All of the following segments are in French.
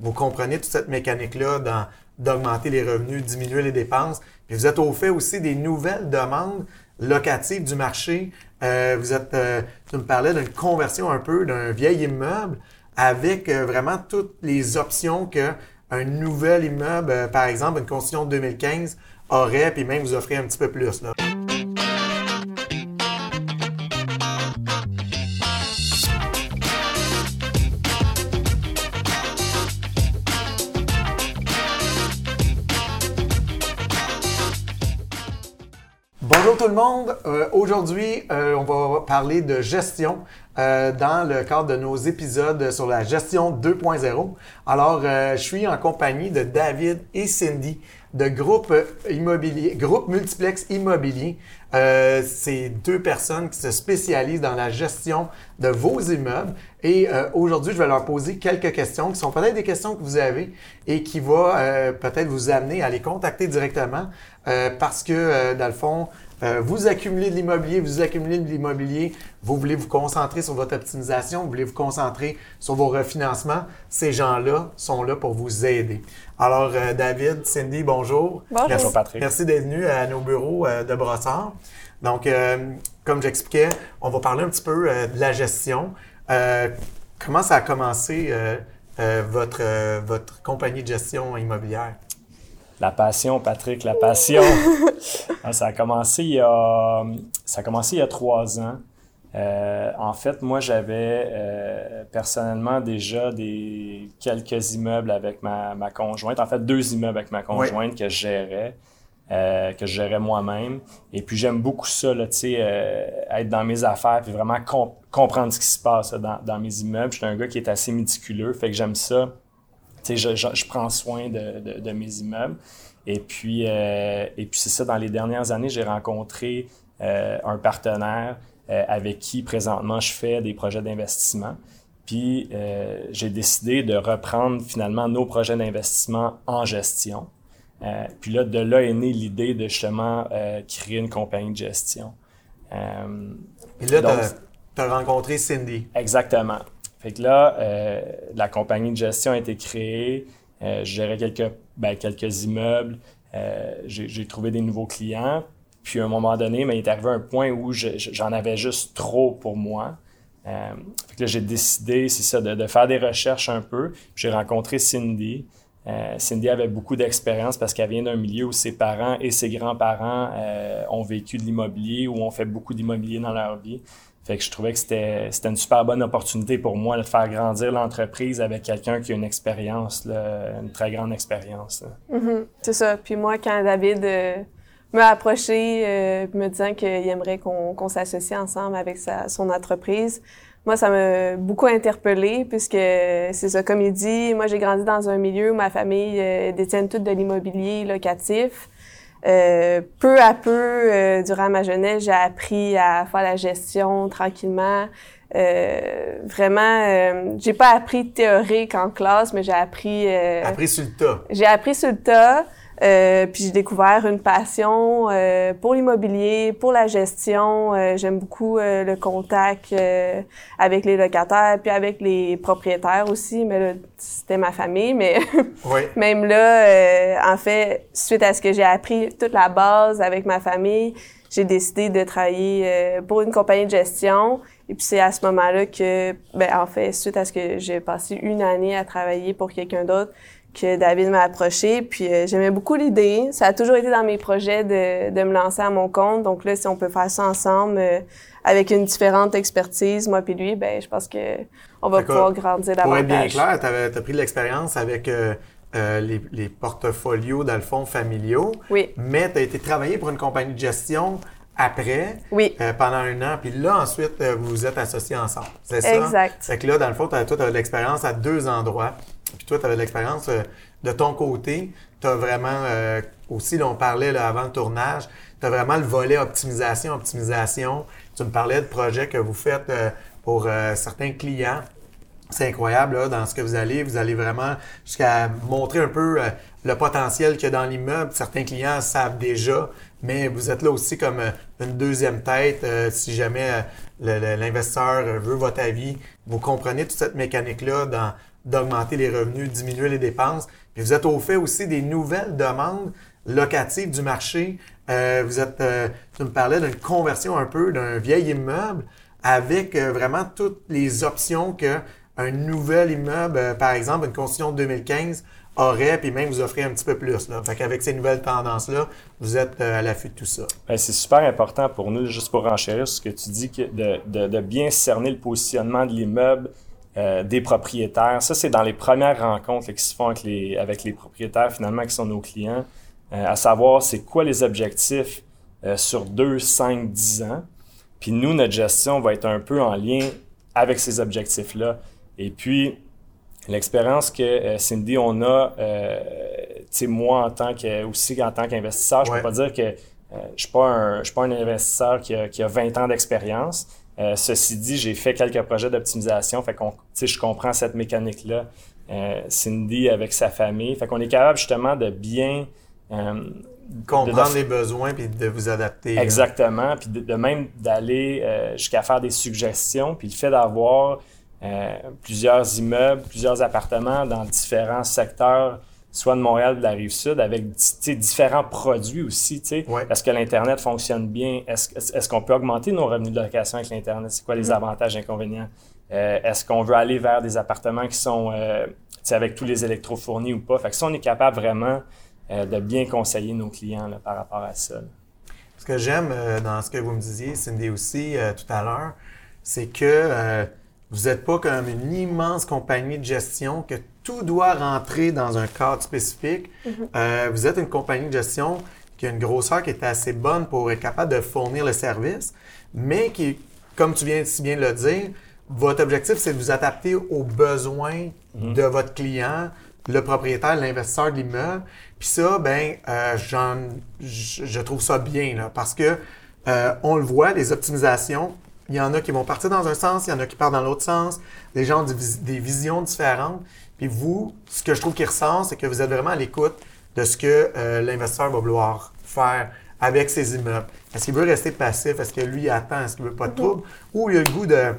vous comprenez toute cette mécanique-là dans d'augmenter les revenus, diminuer les dépenses. Puis vous êtes au fait aussi des nouvelles demandes locatives du marché. Euh, vous êtes, euh, tu me parlais d'une conversion un peu d'un vieil immeuble avec euh, vraiment toutes les options que un nouvel immeuble, par exemple une construction de 2015, aurait, puis même vous offrez un petit peu plus. Là. Tout le monde. Euh, aujourd'hui, euh, on va parler de gestion euh, dans le cadre de nos épisodes sur la gestion 2.0. Alors, je suis en compagnie de David et Cindy de Groupe Immobilier, Groupe Multiplex Immobilier. C'est deux personnes qui se spécialisent dans la gestion de vos immeubles. Et aujourd'hui, je vais leur poser quelques questions qui sont peut-être des questions que vous avez et qui vont peut-être vous amener à les contacter directement parce que, dans le fond, euh, vous accumulez de l'immobilier, vous accumulez de l'immobilier, vous voulez vous concentrer sur votre optimisation, vous voulez vous concentrer sur vos refinancements. Ces gens-là sont là pour vous aider. Alors, euh, David, Cindy, bonjour. Bonjour, Merci, Patrick. Merci d'être venu à nos bureaux euh, de Brossard. Donc, comme j'expliquais, on va parler un petit peu de la gestion. comment ça a commencé votre, votre compagnie de gestion immobilière? La passion, Patrick, la passion. Ah, ça a commencé il y a, ça a commencé il y a trois ans. Euh, en fait, moi, j'avais euh, personnellement déjà des quelques immeubles avec ma, ma, conjointe. En fait, deux immeubles avec ma conjointe que je gérais, euh, que je gérais moi-même. Et puis, j'aime beaucoup ça, là, être dans mes affaires puis vraiment comprendre ce qui se passe dans, dans mes immeubles. Je suis un gars qui est assez méticuleux, fait que j'aime ça je, je, prends soin de, de, mes immeubles. Et puis, et puis c'est ça, dans les dernières années, j'ai rencontré un partenaire euh, avec qui présentement je fais des projets d'investissement. Puis j'ai décidé de reprendre finalement nos projets d'investissement en gestion. puis là, de là est née l'idée de justement créer une compagnie de gestion. et là, tu as rencontré Cindy. Exactement. Fait que là, euh, la compagnie de gestion a été créée. Euh, je gérais quelques, ben, quelques immeubles. Euh, j'ai trouvé des nouveaux clients. Puis à un moment donné, ben, il est arrivé un point où j'en avais juste trop pour moi. Euh, là, j'ai décidé, c'est ça, de, faire des recherches un peu. J'ai rencontré Cindy. Euh, Cindy avait beaucoup d'expérience parce qu'elle vient d'un milieu où ses parents et ses grands-parents euh, ont vécu de l'immobilier ou ont fait beaucoup d'immobilier dans leur vie. Fait que je trouvais que c'était, une super bonne opportunité pour moi de faire grandir l'entreprise avec quelqu'un qui a une expérience, une très grande expérience. Mm-hmm. C'est ça. Puis moi, quand David euh, m'a approché euh, me disant qu'il aimerait qu'on, s'associe ensemble avec sa, son entreprise, moi, ça m'a beaucoup interpellée puisque c'est ça, comme il dit, moi, j'ai grandi dans un milieu où ma famille euh, détient tout de l'immobilier locatif. Euh, peu à peu, euh, durant ma jeunesse, j'ai appris à faire la gestion tranquillement. Euh, vraiment, euh, j'ai pas appris théorique en classe, mais j'ai appris. appris sur le tas. J'ai appris sur le tas. Euh, puis j'ai découvert une passion euh, pour l'immobilier, pour la gestion. Euh, j'aime beaucoup le contact avec les locataires, puis avec les propriétaires aussi. Mais là, c'était ma famille. Mais même là, en fait, suite à ce que j'ai appris toute la base avec ma famille, j'ai décidé de travailler pour une compagnie de gestion. Et puis c'est à ce moment-là que, ben, en fait, suite à ce que j'ai passé une année à travailler pour quelqu'un d'autre, que David m'a approché. Puis euh, j'aimais beaucoup l'idée. Ça a toujours été dans mes projets de, de, me lancer à mon compte. Donc là, si on peut faire ça ensemble euh, avec une différente expertise, moi puis lui, ben je pense que on va pouvoir grandir davantage. Pour être bien clair, tu as pris de l'expérience avec euh, les, les, portfolios, dans le fond, familiaux. Oui. Mais tu as été travailler pour une compagnie de gestion après, oui. pendant un an, puis là, ensuite, vous vous êtes associés ensemble. C'est ça? Exact. Fait que là, dans le fond, toi, tu as de l'expérience à deux endroits. Puis toi, tu avais l'expérience euh, de ton côté. Tu as vraiment, euh, aussi, là, on parlait là, avant le tournage, tu as vraiment le volet optimisation, optimisation. Tu me parlais de projets que vous faites euh, pour certains clients. C'est incroyable, là, dans ce que vous allez. Vous allez vraiment jusqu'à montrer un peu le potentiel qu'il y a dans l'immeuble. Certains clients savent déjà, mais vous êtes là aussi comme une deuxième tête. si jamais l'investisseur veut votre avis, vous comprenez toute cette mécanique-là dans d'augmenter les revenus, diminuer les dépenses. Puis vous êtes au fait aussi des nouvelles demandes locatives du marché. Euh, vous êtes, euh, tu me parlais d'une conversion un peu d'un vieil immeuble avec euh, vraiment toutes les options que un nouvel immeuble, par exemple une construction de 2015, aurait, puis même vous offrez un petit peu plus. Là. Fait qu'avec ces nouvelles tendances-là, vous êtes à l'affût de tout ça. Ben, c'est super important pour nous, juste pour enchérir ce que tu dis, que de bien cerner le positionnement de l'immeuble, euh, des propriétaires. Ça, c'est dans les premières rencontres qui se font avec les, avec les propriétaires, finalement, qui sont nos clients, euh, à savoir c'est quoi les objectifs euh, sur 2, 5, 10 ans. Puis nous, notre gestion va être un peu en lien avec ces objectifs-là. Et puis, l'expérience que Cindy, on a, tu sais, moi, en tant que, aussi en tant qu'investisseur, je ne peux pas dire que je ne suis, pas un, suis pas un investisseur qui a, qui a 20 ans d'expérience, euh, ceci dit, j'ai fait quelques projets d'optimisation, fait qu'on, je comprends cette mécanique-là. Euh, Cindy avec sa famille, fait qu'on est capable justement de bien euh, comprendre les besoins puis de vous adapter. Exactement, puis de, même d'aller jusqu'à faire des suggestions, puis le fait d'avoir plusieurs immeubles, plusieurs appartements dans différents secteurs soit de Montréal de la rive sud avec différents produits aussi. Est-ce que l'Internet fonctionne bien? Est-ce qu'on peut augmenter nos revenus de location avec l'Internet? C'est quoi les mm. avantages et inconvénients? Euh, est-ce qu'on veut aller vers des appartements qui sont euh, avec tous les électros fournis ou pas? Fait que ça, on est capable vraiment euh, de bien conseiller nos clients par rapport à ça. Ce que j'aime dans ce que vous me disiez, Cindy aussi, tout à l'heure, c'est que vous n'êtes pas comme une immense compagnie de gestion que tout doit rentrer dans un cadre spécifique. Mm-hmm. Euh, vous êtes une compagnie de gestion qui a une grosseur qui est assez bonne pour être capable de fournir le service, mais qui, comme tu viens si bien de le dire, votre objectif, c'est de vous adapter aux besoins mm-hmm. de votre client, le propriétaire, l'investisseur de l'immeuble. Puis ça, ben, euh, je trouve ça bien là, parce que euh, on le voit, les optimisations, il y en a qui vont partir dans un sens, il y en a qui partent dans l'autre sens. Les gens ont des, visions différentes. Puis vous, ce que je trouve qui ressort, c'est que vous êtes vraiment à l'écoute de ce que euh, l'investisseur va vouloir faire avec ses immeubles. Est-ce qu'il veut rester passif? Est-ce que lui attend? Est-ce qu'il veut pas de trouble? Ou il a le goût de,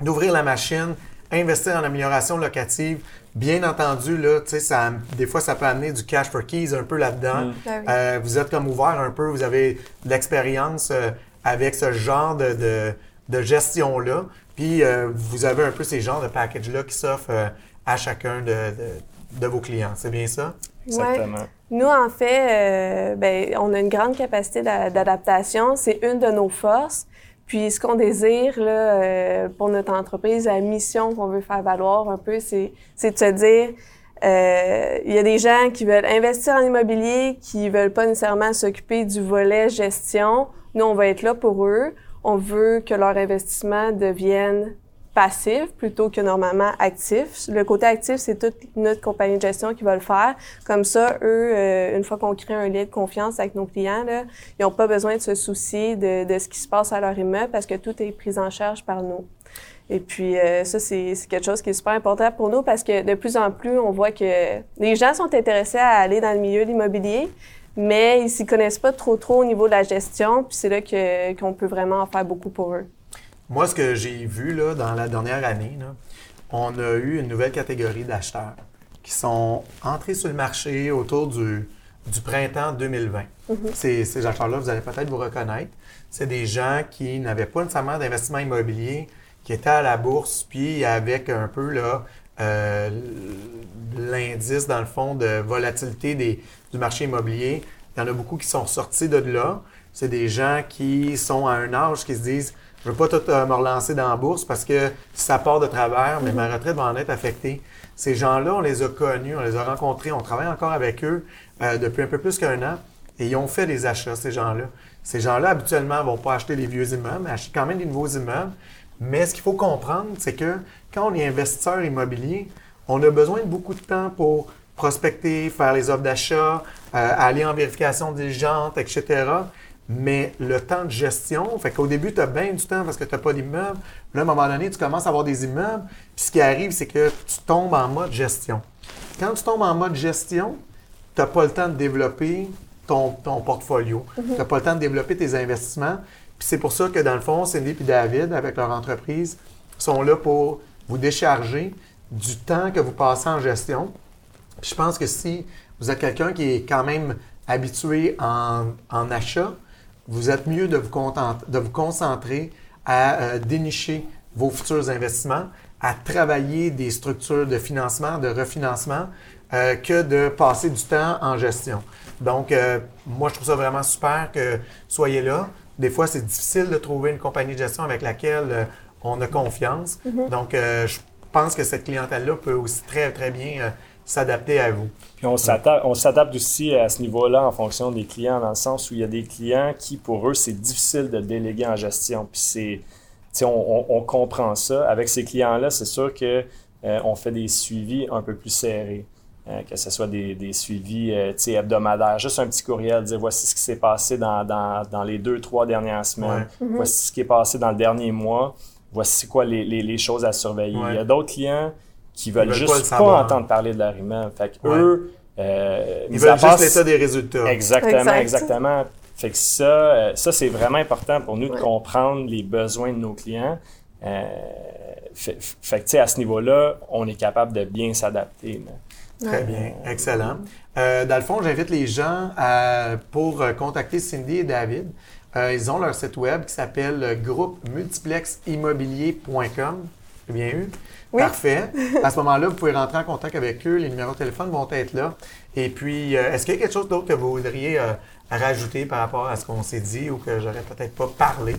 d'ouvrir la machine, investir en amélioration locative? Bien entendu, là, ça, des fois, ça peut amener du cash for keys un peu là-dedans. Mm. Ben euh, vous êtes comme ouvert un peu, vous avez de l'expérience euh, avec ce genre de de gestion-là. Puis euh, vous avez un peu ces genres de packages-là qui s'offrent euh, à chacun de, vos clients. C'est bien ça? Exactement. Nous, en fait, euh, ben, on a une grande capacité d'adaptation. C'est une de nos forces. Puis ce qu'on désire là, pour notre entreprise, la mission qu'on veut faire valoir un peu, c'est de se dire, il y a des gens qui veulent investir en immobilier, qui veulent pas nécessairement s'occuper du volet gestion. Nous, on va être là pour eux on veut que leur investissement devienne passif plutôt que normalement actif. Le côté actif, c'est toute notre compagnie de gestion qui va le faire. Comme ça, eux, euh, une fois qu'on crée un lien de confiance avec nos clients, ils n'ont pas besoin de se soucier de, ce qui se passe à leur immeuble parce que tout est pris en charge par nous. Et puis euh, ça, c'est quelque chose qui est super important pour nous parce que de plus en plus, on voit que les gens sont intéressés à aller dans le milieu de l'immobilier, mais ils s'y connaissent pas trop trop au niveau de la gestion, puis c'est là qu'on peut vraiment en faire beaucoup pour eux. Moi, ce que j'ai vu là, dans la dernière année, on a eu une nouvelle catégorie d'acheteurs qui sont entrés sur le marché autour du, printemps 2020. Mm-hmm. Ces, ces acheteurs-là, vous allez peut-être vous reconnaître. C'est des gens qui n'avaient pas nécessairement d'investissement immobilier, qui étaient à la bourse, puis avec un peu là, euh, l'indice, dans le fond, de volatilité des, du marché immobilier. Il y en a beaucoup qui sont sortis de là. C'est des gens qui sont à un âge qui se disent je ne veux pas tout euh, me relancer dans la bourse parce que ça part de travers, mais ma retraite va en être affectée. Ces gens-là, on les a connus, on les a rencontrés, on travaille encore avec eux euh, depuis un peu plus qu'un an et ils ont fait des achats, ces gens-là. Ces gens-là, habituellement, vont pas acheter les vieux immeubles, achètent quand même des nouveaux immeubles. Mais ce qu'il faut comprendre, c'est que quand on est investisseur immobilier, on a besoin de beaucoup de temps pour prospecter, faire les offres d'achat, euh, aller en vérification diligente, etc. Mais le temps de gestion, fait qu'au début, tu as bien du temps parce que tu n'as pas d'immeuble. Là, à un moment donné, tu commences à avoir des immeubles. Puis ce qui arrive, c'est que tu tombes en mode gestion. Quand tu tombes en mode gestion, tu n'as pas le temps de développer ton, portfolio. Mm-hmm. Tu n'as pas le temps de développer tes investissements. Puis c'est pour ça que, dans le fond, Cindy et David, avec leur entreprise, sont là pour vous décharger, du temps que vous passez en gestion. je pense que si vous êtes quelqu'un qui est quand même habitué en, achat, vous êtes mieux de vous, de vous concentrer à euh, dénicher vos futurs investissements, à travailler des structures de financement, de refinancement, euh, que de passer du temps en gestion. Donc, euh, moi, je trouve ça vraiment super que soyez là. Des fois, c'est difficile de trouver une compagnie de gestion avec laquelle on a confiance. Mm-hmm. Donc, je pense que cette clientèle-là peut aussi très, très bien s'adapter à vous. Puis on s'adapte aussi à ce niveau-là en fonction des clients, dans le sens où il y a des clients qui, pour eux, c'est difficile de déléguer en gestion. Puis c'est, on, on, comprend ça. Avec ces clients-là, c'est sûr que euh, on fait des suivis un peu plus serrés. Euh, que ce soit des, des suivis euh, hebdomadaires, juste un petit courriel, dire voici ce qui s'est passé dans, dans, dans, les deux, trois dernières semaines, voici ce qui est passé dans le dernier mois, voici quoi les, les, les choses à surveiller. Il y a d'autres clients qui veulent, juste pas, entendre parler de leur immeuble. Fait que eux, euh, ils veulent juste l'état des résultats. Exactement, exactement. Fait que ça, euh, ça c'est vraiment important pour nous de comprendre les besoins de nos clients. Euh, fait, fait, que, à ce niveau-là, on est capable de bien s'adapter. Très bien, excellent. Euh, dans le fond, j'invite les gens à, pour contacter Cindy et David. Euh, ils ont leur site web qui s'appelle groupemultipleximmobilier.com. J'ai bien eu? Parfait. À ce moment-là, vous pouvez rentrer en contact avec eux. Les numéros de téléphone vont être là. Et puis, euh, est-ce qu'il y a quelque chose d'autre que vous voudriez euh, rajouter par rapport à ce qu'on s'est dit ou que j'aurais peut-être pas parlé?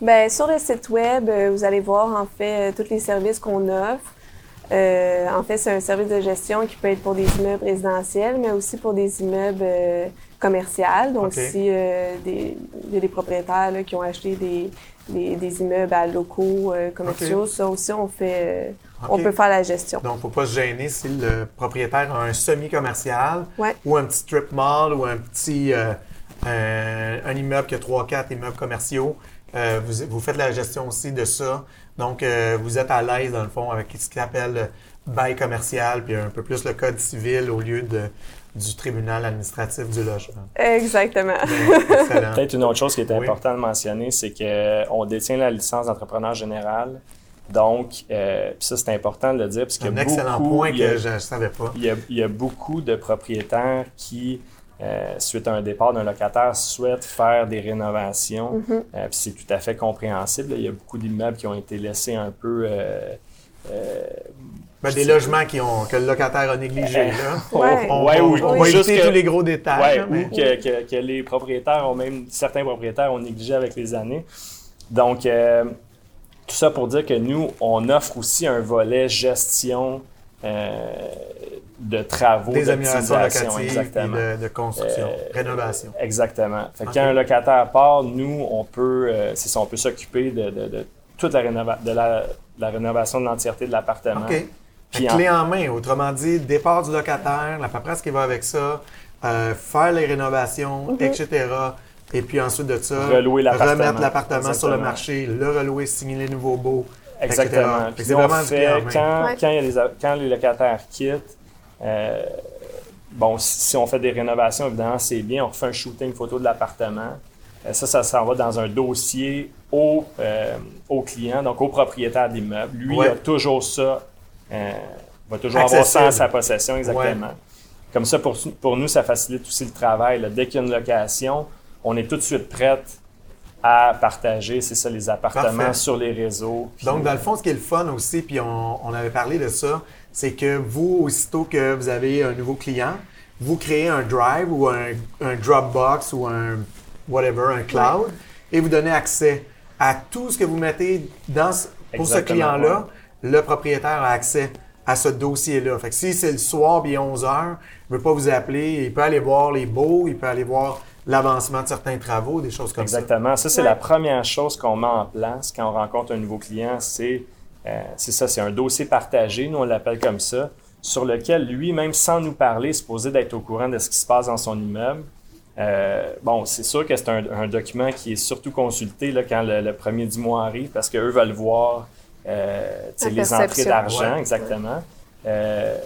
Bien, sur le site web, euh, vous allez voir en fait tous les services qu'on offre. en fait, c'est un service de gestion qui peut être pour des immeubles résidentiels, mais aussi pour des immeubles commerciaux. Donc, si il y a des propriétaires qui ont acheté des, des, immeubles à locaux euh, commerciaux. Ça aussi, on fait, euh, on peut faire la gestion. Donc, il ne faut pas se gêner si le propriétaire a un semi-commercial ou un petit strip mall ou un petit euh, un, immeuble qui a 3-4 immeubles commerciaux. vous, vous, faites la gestion aussi de ça. Donc, vous êtes à l'aise, dans le fond, avec ce qu'il appelle bail commercial, puis un peu plus le code civil au lieu de, du tribunal administratif du logement. Exactement. Peut-être une autre chose qui est importante de mentionner, c'est qu'on détient la licence d'entrepreneur général. Donc, euh, ça, c'est important de le dire. Parce un excellent point que je ne savais pas. Il y, a, beaucoup de propriétaires qui, euh, suite à un départ d'un locataire, souhaitent faire des rénovations. Mm-hmm. Euh, c'est tout à fait compréhensible. Il y a beaucoup d'immeubles qui ont été laissés un peu ben, des logements qui ont, que le locataire a négligé. Là. On, ouais, on, va éviter tous les gros détails. Ouais, Ou que, que, les propriétaires ont même, certains propriétaires ont négligé avec les années. Donc, euh, tout ça pour dire que nous, on offre aussi un volet gestion euh, de travaux, Des d'optimisation, exactement. De, de, construction, euh, rénovation. Exactement. Fait Quand un locataire part, nous, on peut, c'est ça, on peut s'occuper de, de, toute la, de la, la rénovation de l'entièreté de l'appartement. Puis clé en main, autrement dit, départ du locataire, la paperasse qui va avec ça, euh, faire les rénovations, mhm. etc. Et puis ensuite de ça, remettre l'appartement sur le marché, le relouer, signer les nouveaux baux. Exactement. C'est vraiment fait, quand, quand, les, quand, les, locataires quittent, euh, bon, si, on fait des rénovations, évidemment, c'est bien. On refait un shooting photo de l'appartement. Euh, ça, ça s'en va dans un dossier au, au client, donc au propriétaire d'immeuble. Lui, il a toujours ça euh, va toujours avoir ça en sa possession, exactement. Comme ça, pour, pour nous, ça facilite aussi le travail. Dès qu'il y a une location, on est tout de suite prête à partager, c'est ça, les appartements sur les réseaux. Donc, dans le fond, ce qui est le fun aussi, puis on, on avait parlé de ça, c'est que vous, aussitôt que vous avez un nouveau client, vous créez un Drive ou un, un Dropbox ou un whatever, un cloud, et vous donnez accès à tout ce que vous mettez dans, pour ce client-là le propriétaire a accès à ce dossier-là. Fait que si c'est le soir, bien 11 heures, il ne veut pas vous appeler, il peut aller voir les baux, il peut aller voir l'avancement de certains travaux, des choses comme ça. Exactement. Ça, c'est la première chose qu'on met en place quand on rencontre un nouveau client. C'est euh, ça, c'est un dossier partagé, nous on l'appelle comme ça, sur lequel lui-même, sans nous parler, est supposé d'être au courant de ce qui se passe dans son immeuble. Euh, bon, c'est sûr que c'est un, document qui est surtout consulté là, quand le, le, premier du mois arrive parce qu'eux veulent voir euh, les entrées d'argent, exactement. Euh,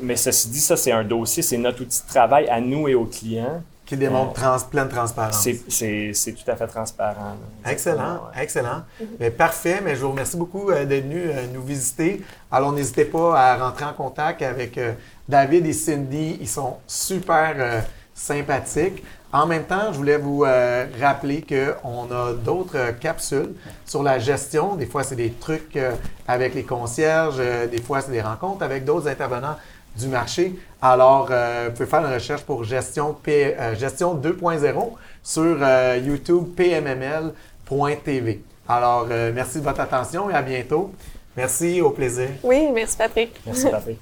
mais ceci dit, ça, c'est un dossier, c'est notre outil de travail à nous et aux clients. qui démontre trans, pleine transparence. C'est, tout à fait transparent. Excellent, ouais. excellent. Mais parfait, mais je vous remercie beaucoup euh, d'être venu euh, nous visiter. Alors, n'hésitez pas à rentrer en contact avec euh, David et Cindy. Ils sont super euh, sympathiques. En même temps, je voulais vous euh, rappeler qu'on a d'autres euh, capsules sur la gestion. Des fois, c'est des trucs euh, avec les concierges. euh, des fois, c'est des rencontres avec d'autres intervenants du marché. Alors, euh, vous pouvez faire une recherche pour gestion, P- euh, gestion 2.0 sur euh, YouTube pmml.tv. Alors, euh, merci de votre attention et à bientôt. Merci, au plaisir. Oui, merci Patrick. Merci, Patrick.